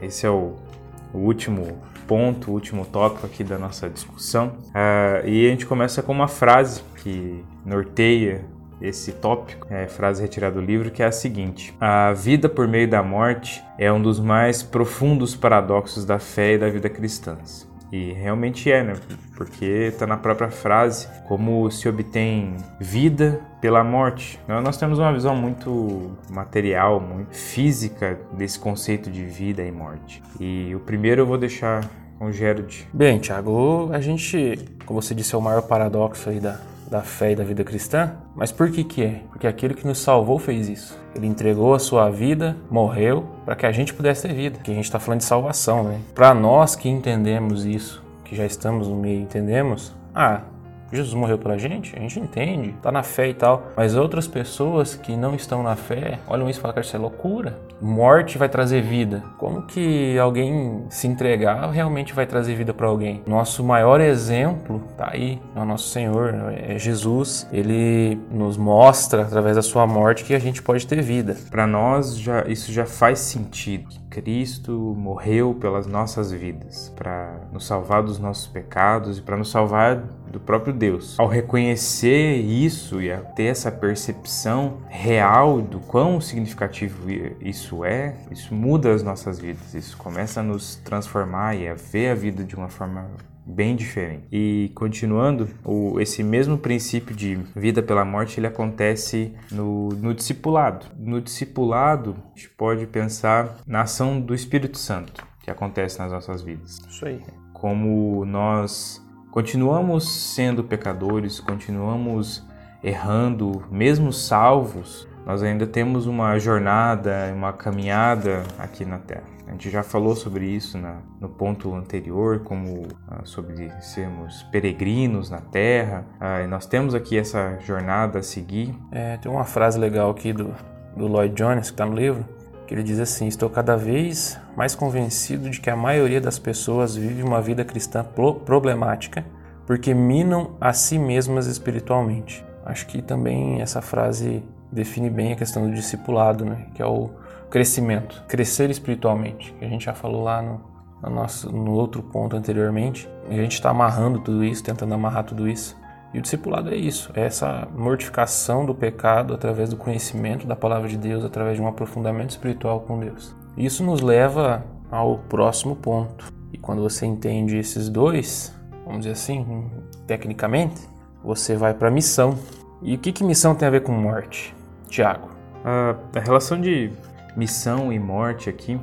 Esse é o o último ponto, o último tópico aqui da nossa discussão. Uh, e a gente começa com uma frase que norteia esse tópico, é frase retirada do livro, que é a seguinte: A vida por meio da morte é um dos mais profundos paradoxos da fé e da vida cristãs. E realmente é, né? Porque está na própria frase como se obtém vida pela morte. Nós temos uma visão muito material, muito física desse conceito de vida e morte. E o primeiro eu vou deixar com o Gerard. Bem, Thiago, a gente, como você disse, é o maior paradoxo aí da, da fé e da vida cristã. Mas por que que é? Porque aquele que nos salvou fez isso. Ele entregou a sua vida, morreu, para que a gente pudesse ter vida. Que a gente está falando de salvação, né? Para nós que entendemos isso, que já estamos no meio, entendemos? Ah, Jesus morreu pela gente, a gente entende, tá na fé e tal. Mas outras pessoas que não estão na fé olham isso e falam que isso é loucura. Morte vai trazer vida. Como que alguém se entregar realmente vai trazer vida para alguém? Nosso maior exemplo tá aí, é o nosso Senhor, é Jesus. Ele nos mostra através da sua morte que a gente pode ter vida. Para nós já isso já faz sentido. Cristo morreu pelas nossas vidas, para nos salvar dos nossos pecados e para nos salvar do próprio Deus. Ao reconhecer isso e a ter essa percepção real do quão significativo isso é, isso muda as nossas vidas, isso começa a nos transformar e a ver a vida de uma forma bem diferente. E continuando, o, esse mesmo princípio de vida pela morte, ele acontece no, no discipulado. No discipulado, a gente pode pensar na ação do Espírito Santo que acontece nas nossas vidas. Isso aí. Como nós continuamos sendo pecadores, continuamos errando, mesmo salvos, nós ainda temos uma jornada, uma caminhada aqui na Terra. A gente já falou sobre isso na, no ponto anterior, como ah, sobre sermos peregrinos na Terra. Ah, e nós temos aqui essa jornada a seguir. É, tem uma frase legal aqui do, do Lloyd Jones, que está no livro, que ele diz assim: Estou cada vez mais convencido de que a maioria das pessoas vive uma vida cristã problemática porque minam a si mesmas espiritualmente. Acho que também essa frase define bem a questão do discipulado, né? que é o crescimento, crescer espiritualmente, que a gente já falou lá no, no, nosso, no outro ponto anteriormente. A gente está amarrando tudo isso, tentando amarrar tudo isso. E o discipulado é isso, é essa mortificação do pecado através do conhecimento da palavra de Deus, através de um aprofundamento espiritual com Deus. Isso nos leva ao próximo ponto. E quando você entende esses dois, vamos dizer assim, tecnicamente, você vai para missão. E o que, que missão tem a ver com morte? Tiago. A, a relação de missão e morte aqui,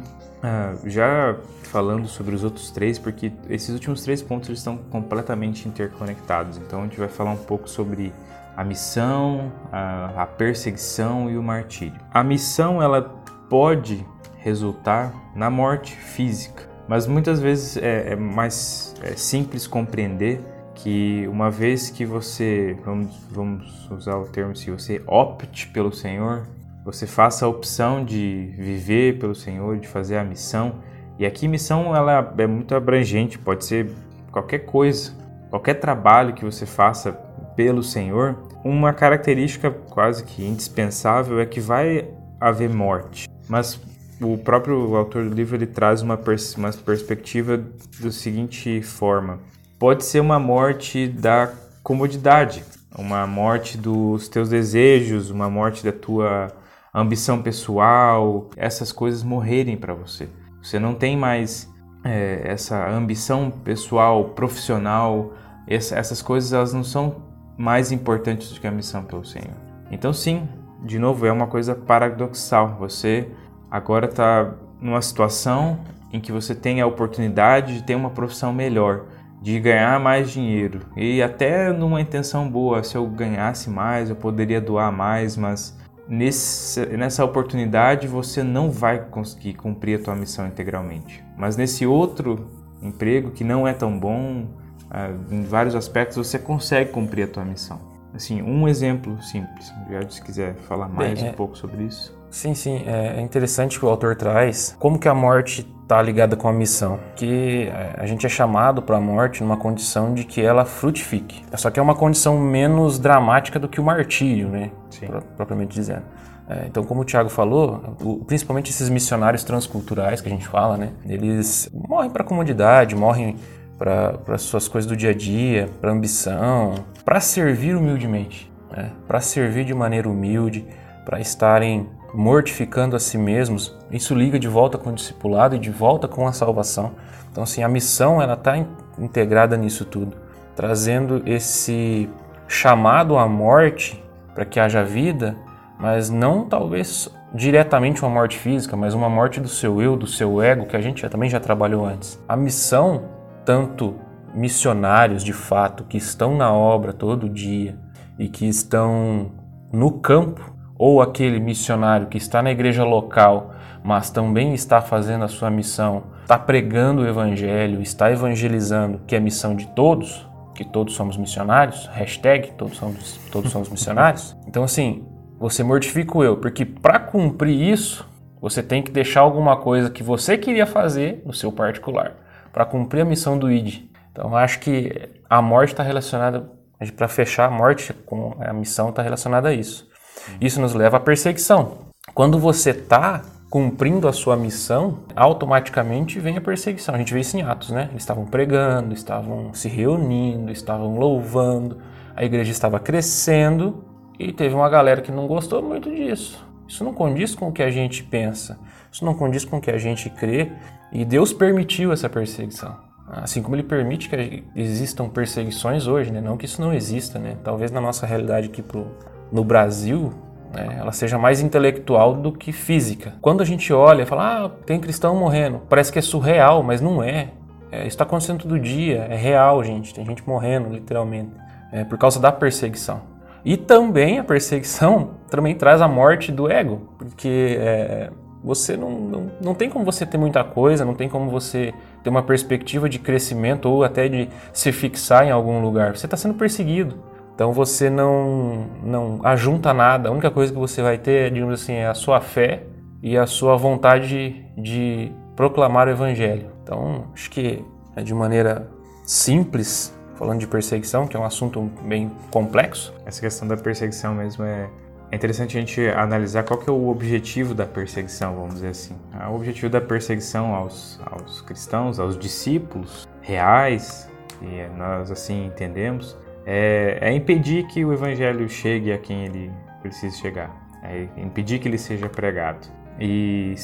já falando sobre os outros três, porque esses últimos três pontos estão completamente interconectados. Então a gente vai falar um pouco sobre a missão, a, a perseguição e o martírio. A missão ela pode resultar na morte física, mas muitas vezes é, é mais é simples compreender que uma vez que você, vamos, vamos usar o termo, se você opte pelo Senhor, você faça a opção de viver pelo Senhor, de fazer a missão. E aqui missão ela é muito abrangente, pode ser qualquer coisa, qualquer trabalho que você faça pelo Senhor. Uma característica quase que indispensável é que vai haver morte. Mas o próprio autor do livro ele traz uma, pers uma perspectiva da seguinte forma: pode ser uma morte da comodidade, uma morte dos teus desejos, uma morte da tua ambição pessoal, essas coisas morrerem para você. Você não tem mais é, essa ambição pessoal, profissional, essa, essas coisas elas não são mais importantes do que a missão pelo Senhor. Então sim, de novo é uma coisa paradoxal. Você agora está numa situação em que você tem a oportunidade de ter uma profissão melhor, de ganhar mais dinheiro e até numa intenção boa, se eu ganhasse mais, eu poderia doar mais, mas nesse, nessa oportunidade você não vai conseguir cumprir a tua missão integralmente. Mas nesse outro emprego que não é tão bom, uh, em vários aspectos você consegue cumprir a tua missão. Assim, um exemplo simples. Se quiser falar mais Bem, é... um pouco sobre isso. Sim, sim. É interessante que o autor traz como que a morte está ligada com a missão. Que é, a gente é chamado para a morte numa condição de que ela frutifique. Só que é uma condição menos dramática do que o martírio, né? Sim. Propriamente dizendo. É, então, como o Tiago falou, o, principalmente esses missionários transculturais que a gente fala, né? Eles morrem para a comunidade, morrem para suas coisas do dia a dia, para ambição, para servir humildemente, né? para servir de maneira humilde, para estarem mortificando a si mesmos. Isso liga de volta com o discipulado e de volta com a salvação. Então, assim, a missão ela está integrada nisso tudo, trazendo esse chamado à morte para que haja vida, mas não talvez diretamente uma morte física, mas uma morte do seu eu, do seu ego, que a gente já, também já trabalhou antes. A missão, tanto missionários de fato que estão na obra todo dia e que estão no campo, ou aquele missionário que está na igreja local, mas também está fazendo a sua missão, está pregando o evangelho, está evangelizando, que é a missão de todos, que todos somos missionários, hashtag todos somos, todos somos missionários. Então, assim, você mortifica o eu, porque para cumprir isso, você tem que deixar alguma coisa que você queria fazer no seu particular, para cumprir a missão do ID. Então, acho que a morte está relacionada, para fechar, a morte com a missão está relacionada a isso. Isso nos leva à perseguição. Quando você está cumprindo a sua missão, automaticamente vem a perseguição. A gente vê isso em Atos, né? Eles estavam pregando, estavam se reunindo, estavam louvando, a igreja estava crescendo e teve uma galera que não gostou muito disso. Isso não condiz com o que a gente pensa, isso não condiz com o que a gente crê e Deus permitiu essa perseguição. Assim como ele permite que existam perseguições hoje, né? Não que isso não exista, né? Talvez na nossa realidade aqui pro, no Brasil, né, ela seja mais intelectual do que física. Quando a gente olha e fala, ah, tem cristão morrendo, parece que é surreal, mas não é. é está acontecendo todo dia, é real, gente. Tem gente morrendo, literalmente, é, por causa da perseguição. E também a perseguição também traz a morte do ego, porque é, você não, não, não tem como você ter muita coisa, não tem como você ter uma perspectiva de crescimento ou até de se fixar em algum lugar. Você está sendo perseguido. Então você não, não ajunta nada, a única coisa que você vai ter, digamos assim, é a sua fé e a sua vontade de, proclamar o evangelho. Então, acho que é de maneira simples, falando de perseguição, que é um assunto bem complexo. Essa questão da perseguição mesmo é, é interessante a gente analisar qual que é o objetivo da perseguição, vamos dizer assim. O objetivo da perseguição aos, aos cristãos, aos discípulos reais, e nós assim entendemos, é, é impedir que o evangelho chegue a quem ele precisa chegar, é impedir que ele seja pregado. E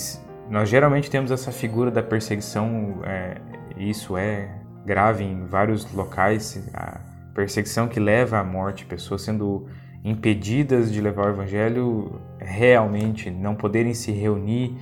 nós geralmente temos essa figura da perseguição, é, isso é grave em vários locais, a perseguição que leva à morte, pessoas sendo impedidas de levar o evangelho realmente, não poderem se reunir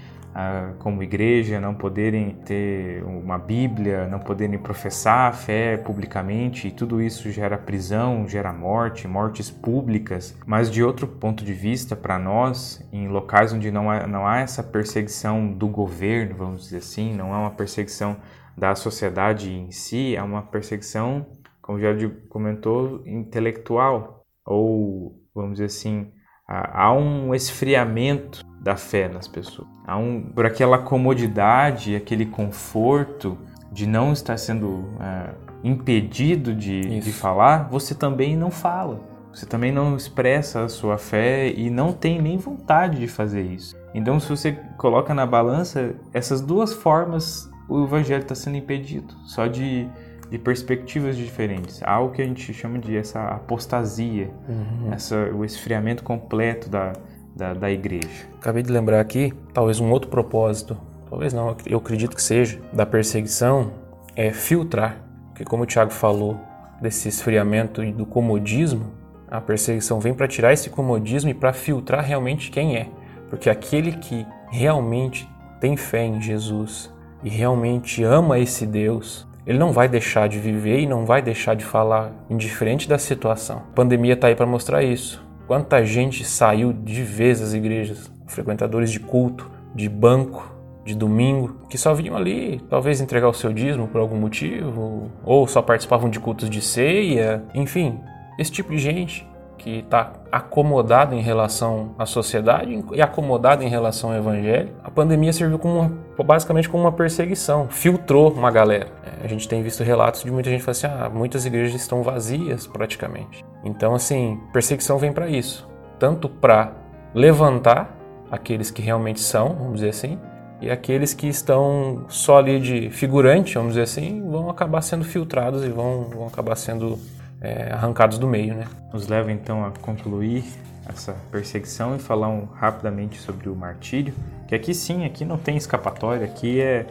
como igreja, não poderem ter uma Bíblia, não poderem professar a fé publicamente, e tudo isso gera prisão, gera morte, mortes públicas. Mas de outro ponto de vista, para nós, em locais onde não há, não há essa perseguição do governo, vamos dizer assim, não há uma perseguição da sociedade em si, é uma perseguição, como já comentou, intelectual, ou vamos dizer assim, há um esfriamento da fé nas pessoas. Há um, por aquela comodidade, aquele conforto de não estar sendo é, impedido de, de falar, você também não fala. Você também não expressa a sua fé e não tem nem vontade de fazer isso. Então, se você coloca na balança, essas duas formas o evangelho está sendo impedido, só de, de perspectivas diferentes. Há o que a gente chama de essa apostasia, uhum. essa, o esfriamento completo da, da, da igreja. Acabei de lembrar aqui, talvez um outro propósito, talvez não, eu acredito que seja, da perseguição é filtrar. Porque, como o Tiago falou, desse esfriamento e do comodismo, a perseguição vem para tirar esse comodismo e para filtrar realmente quem é. Porque aquele que realmente tem fé em Jesus e realmente ama esse Deus, ele não vai deixar de viver e não vai deixar de falar indiferente da situação. A pandemia está aí para mostrar isso. Quanta gente saiu de vez das igrejas, frequentadores de culto, de banco, de domingo, que só vinham ali, talvez entregar o seu dízimo por algum motivo, ou só participavam de cultos de ceia, enfim, esse tipo de gente que está acomodado em relação à sociedade e acomodado em relação ao evangelho, a pandemia serviu como uma, basicamente como uma perseguição, filtrou uma galera. É, a gente tem visto relatos de muita gente falando assim, ah, muitas igrejas estão vazias praticamente. Então, assim, perseguição vem para isso, tanto para levantar aqueles que realmente são, vamos dizer assim, e aqueles que estão só ali de figurante, vamos dizer assim, vão acabar sendo filtrados e vão, vão acabar sendo é, arrancados do meio, né? Nos leva então a concluir essa perseguição e falar um, rapidamente sobre o martírio, que aqui sim, aqui não tem escapatória, aqui é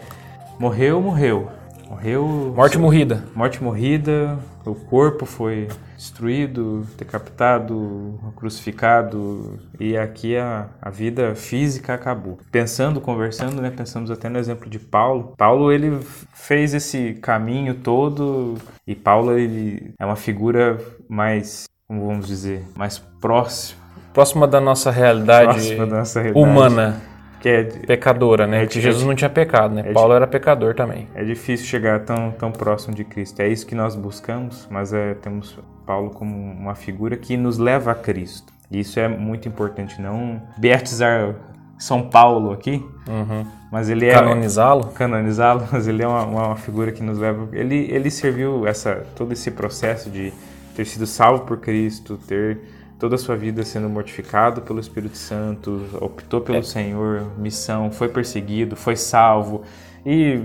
morreu, morreu. Morreu. Morte morrida. Morte morrida, o corpo foi destruído, decapitado, crucificado, e aqui a, a vida física acabou. Pensando, conversando, né, pensamos até no exemplo de Paulo. Paulo, ele fez esse caminho todo, e Paulo, ele é uma figura mais, como vamos dizer, mais próxima. Próxima da nossa realidade, da nossa realidade. humana que é pecadora, né? É, que Jesus não tinha pecado, né? É, Paulo era pecador também. É difícil chegar tão, tão próximo de Cristo. É isso que nós buscamos, mas é, temos Paulo como uma figura que nos leva a Cristo. E isso é muito importante. Não beatizar São Paulo aqui, uhum. mas ele é canonizá-lo. Canonizá-lo, mas ele é uma, uma, figura que nos leva. Ele ele serviu essa todo esse processo de ter sido salvo por Cristo, ter toda a sua vida sendo mortificado pelo Espírito Santo, optou pelo é. Senhor, missão, foi perseguido, foi salvo e,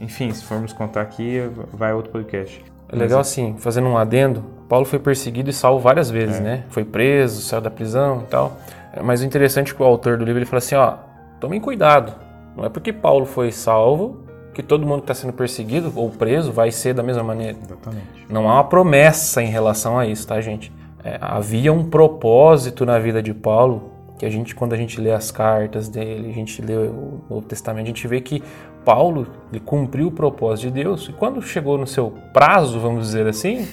enfim, se formos contar aqui, vai outro podcast. É legal assim, fazendo um adendo, Paulo foi perseguido e salvo várias vezes, é. né? Foi preso, saiu da prisão e tal. Mas o interessante é que o autor do livro ele fala assim, ó, tomem cuidado. Não é porque Paulo foi salvo que todo mundo que está sendo perseguido ou preso vai ser da mesma maneira. Exatamente. Não há uma promessa em relação a isso, tá, gente? É, havia um propósito na vida de Paulo que a gente, quando a gente lê as cartas dele, a gente lê o Novo Testamento, a gente vê que Paulo ele cumpriu o propósito de Deus e quando chegou no seu prazo, vamos dizer assim,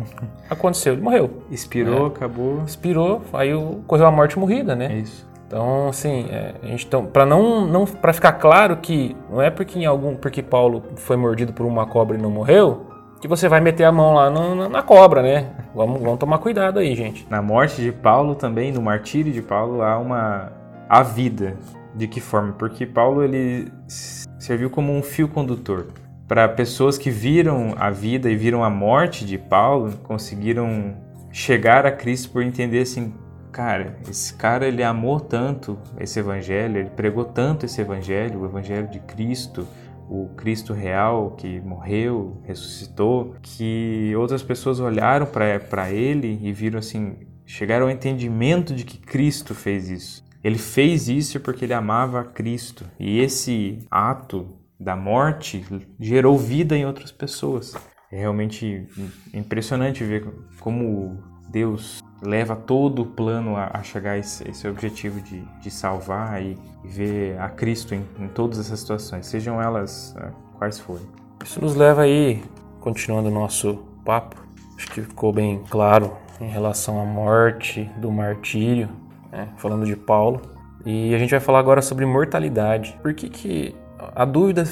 aconteceu, ele morreu. Expirou, é. acabou. Expirou, aí correu a morte morrida, né? É isso. Então, assim, é, a gente então, para não, não para ficar claro que não é porque em algum porque Paulo foi mordido por uma cobra e não morreu, que você vai meter a mão lá no, na cobra, né? Vamos, vamos tomar cuidado aí, gente. Na morte de Paulo também, no martírio de Paulo, há uma a vida. De que forma? Porque Paulo ele serviu como um fio condutor para pessoas que viram a vida e viram a morte de Paulo, conseguiram chegar a Cristo por entender assim, cara, esse cara ele amou tanto esse evangelho, ele pregou tanto esse evangelho, o evangelho de Cristo, o Cristo real que morreu, ressuscitou, que outras pessoas olharam para ele e viram assim, chegaram ao entendimento de que Cristo fez isso. Ele fez isso porque ele amava Cristo. E esse ato da morte gerou vida em outras pessoas. É realmente impressionante ver como Deus leva todo o plano a, a chegar a esse, esse objetivo de, de, salvar e ver a Cristo em, em todas essas situações, sejam elas uh, quais forem. Isso nos leva aí, continuando o nosso papo, acho que ficou bem claro em relação à morte, do martírio, né, falando de Paulo. E a gente vai falar agora sobre mortalidade. Por que, que a dúvida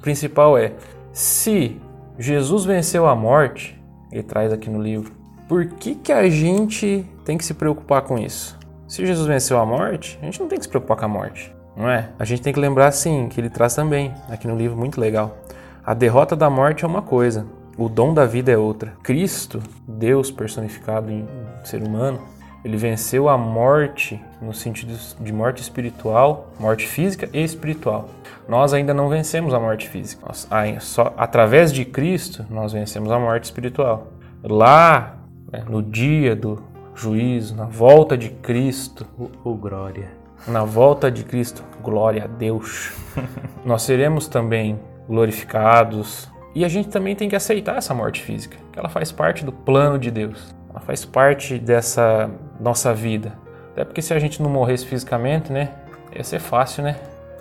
principal é se Jesus venceu a morte, ele traz aqui no livro, por que, que a gente tem que se preocupar com isso? Se Jesus venceu a morte, a gente não tem que se preocupar com a morte, não é? A gente tem que lembrar, sim, que ele traz também, aqui no livro, muito legal. A derrota da morte é uma coisa, o dom da vida é outra. Cristo, Deus personificado em ser humano, ele venceu a morte no sentido de morte espiritual, morte física e espiritual. Nós ainda não vencemos a morte física. Nós, só através de Cristo nós vencemos a morte espiritual. Lá né, no dia do juízo, na volta de Cristo. O, o glória. Na volta de Cristo, glória a Deus. nós seremos também glorificados. E a gente também tem que aceitar essa morte física, que ela faz parte do plano de Deus. Ela faz parte dessa nossa vida. Até porque se a gente não morresse fisicamente, né, ia ser fácil, né?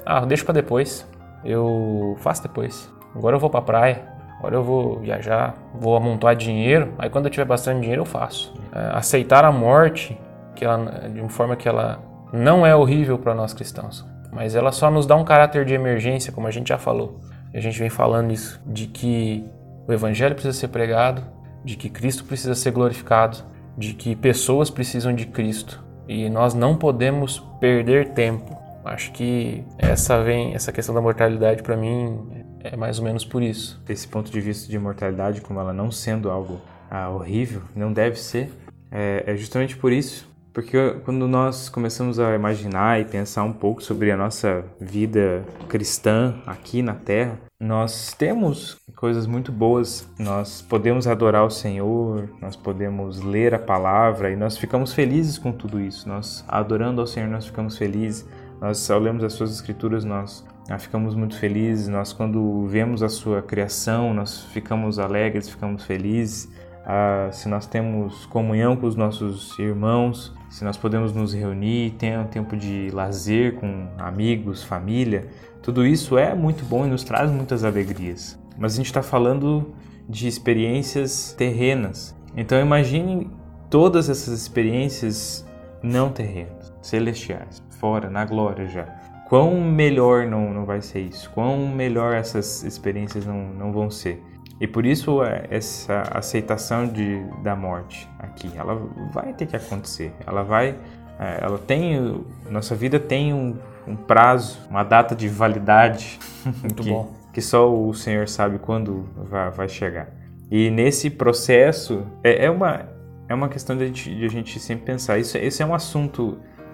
Ah, deixa para depois. Eu faço depois. Agora eu vou para praia. Agora eu vou viajar, vou amontoar dinheiro, aí quando eu tiver bastante dinheiro eu faço. É, aceitar a morte que ela, de uma forma que ela não é horrível para nós cristãos, mas ela só nos dá um caráter de emergência, como a gente já falou. A gente vem falando isso, de que o evangelho precisa ser pregado, de que Cristo precisa ser glorificado, de que pessoas precisam de Cristo e nós não podemos perder tempo. Acho que essa vem essa questão da mortalidade para mim é mais ou menos por isso. Esse ponto de vista de imortalidade, como ela não sendo algo ah, horrível, não deve ser, é, é justamente por isso Porque quando nós começamos a imaginar e pensar um pouco sobre a nossa vida cristã aqui na Terra, nós temos coisas muito boas. Nós podemos adorar o Senhor, nós podemos ler a palavra e nós ficamos felizes com tudo isso. Nós adorando ao Senhor, nós ficamos felizes. Nós ao lemos as suas escrituras, nós ah, ficamos muito felizes. Nós quando vemos a sua criação, nós ficamos alegres, ficamos felizes. Ah, se nós temos comunhão com os nossos irmãos, se nós podemos nos reunir, ter um tempo de lazer com amigos, família, tudo isso é muito bom e nos traz muitas alegrias. Mas a gente está falando de experiências terrenas. Então imagine todas essas experiências não terrenas, celestiais, fora, na glória já. Quão melhor não, não vai ser isso? Quão melhor essas experiências não, não vão ser? E por isso é, essa aceitação de, da morte aqui, ela vai ter que acontecer. Ela vai, é, ela tem, nossa vida tem um, um prazo, uma data de validade. Muito que, bom. Que só o Senhor sabe quando vai, vai chegar. E nesse processo é, é, uma é uma questão de a gente, de a gente sempre pensar. Isso, esse é um assunto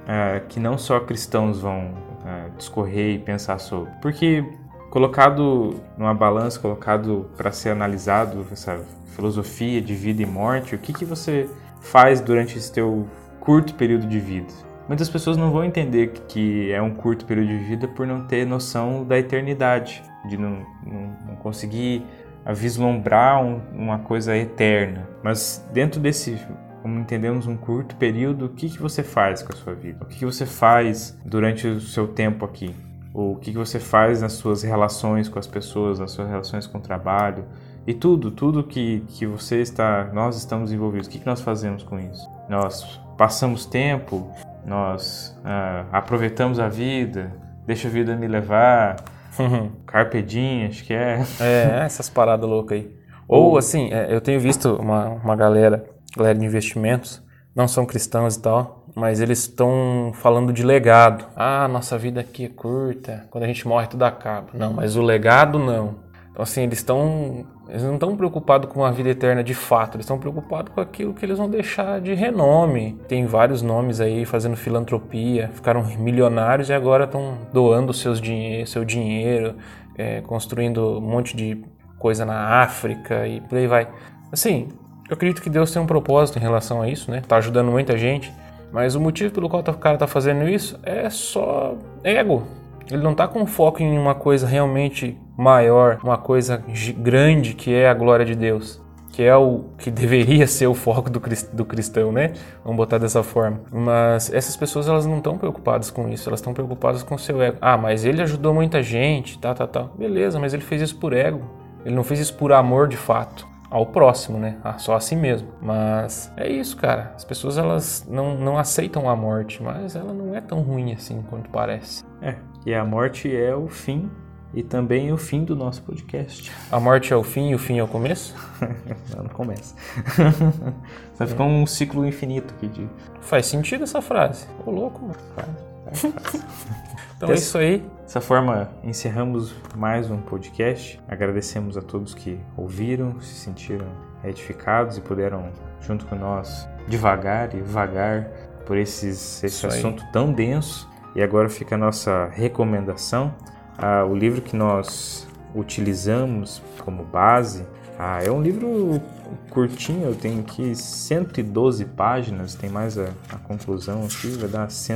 uh, que não só cristãos vão discorrer e pensar sobre, porque colocado numa balança, colocado para ser analisado essa filosofia de vida e morte, o que, que você faz durante esse teu curto período de vida? Muitas pessoas não vão entender que é um curto período de vida por não ter noção da eternidade, de não, não, não conseguir vislumbrar um, uma coisa eterna. Mas dentro desse, como entendemos, um curto período, o que, que você faz com a sua vida? O que, que você faz durante o seu tempo aqui? o que você faz nas suas relações com as pessoas, nas suas relações com o trabalho e tudo, tudo que, que você está, nós estamos envolvidos. O que, que nós fazemos com isso? Nós passamos tempo, nós uh, aproveitamos a vida, deixa a vida me levar, uhum. carpe diem, acho que é. É, essas paradas loucas aí. Ou assim, é, eu tenho visto uma, uma galera, galera de investimentos, não são cristãos e tal, mas eles estão falando de legado. Ah, nossa vida aqui é curta, quando a gente morre tudo acaba. Não, mas o legado não. Então assim, eles estão eles não estão preocupados com a vida eterna de fato, eles estão preocupados com aquilo que eles vão deixar de renome. Tem vários nomes aí fazendo filantropia, ficaram milionários e agora estão doando seus dinhe seu dinheiro, é, construindo um monte de coisa na África e por aí vai. Assim, eu acredito que Deus tem um propósito em relação a isso, né? Tá ajudando muita gente. Mas o motivo pelo qual o cara está fazendo isso é só ego. Ele não está com foco em uma coisa realmente maior, uma coisa grande que é a glória de Deus, que é o que deveria ser o foco do, do cristão, né? Vamos botar dessa forma. Mas essas pessoas elas não estão preocupadas com isso, elas estão preocupadas com o seu ego. Ah, mas ele ajudou muita gente, tá, tá, tá. Beleza, mas ele fez isso por ego. Ele não fez isso por amor de fato ao próximo, né? Ah, só assim mesmo. Mas é isso, cara. As pessoas elas não, não aceitam a morte, mas ela não é tão ruim assim quanto parece. É, e a morte é o fim e também o fim do nosso podcast. A morte é o fim e o fim é o começo? não, não começa. Vai ficar um ciclo infinito aqui de. Faz sentido essa frase. Ô louco, mano. Faz, faz. Então Dessa, é isso aí. Dessa forma, encerramos mais um podcast. Agradecemos a todos que ouviram, se sentiram edificados e puderam, junto com nós, devagar e vagar por esses, esse assunto tão denso. E agora fica a nossa recomendação. Ah, o livro que nós utilizamos como base ah, é um livro curtinho, eu tenho aqui 112 páginas, tem mais a, a conclusão aqui, vai dar 100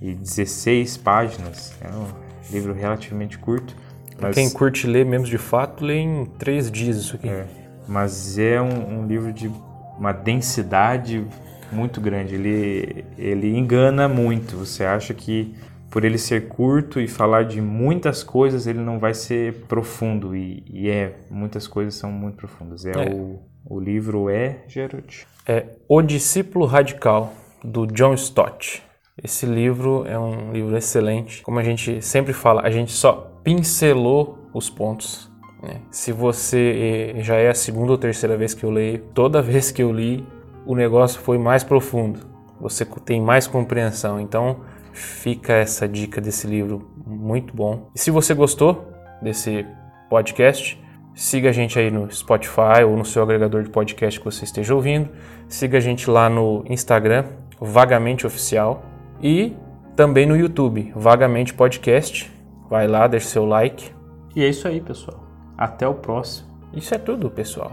e e 16 páginas. É um livro relativamente curto. Mas... Quem curte ler mesmo de fato, lê em três dias isso aqui. É, mas é um, um, livro de uma densidade muito grande. Ele, ele engana muito. Você acha que por ele ser curto e falar de muitas coisas, ele não vai ser profundo. E, e é, muitas coisas são muito profundas. É, é. O, o livro é, Gerard? É O Discípulo Radical, do John Stott. Esse livro é um livro excelente. Como a gente sempre fala, a gente só pincelou os pontos. Né? Se você eh, já é a segunda ou terceira vez que eu leio, toda vez que eu li, o negócio foi mais profundo. Você tem mais compreensão. Então, fica essa dica desse livro muito bom. E se você gostou desse podcast, siga a gente aí no Spotify ou no seu agregador de podcast que você esteja ouvindo. Siga a gente lá no Instagram, Vagamente Oficial. E também no YouTube, Vagamente Podcast. Vai lá, deixa seu like. E é isso aí, pessoal. Até o próximo. Isso é tudo, pessoal.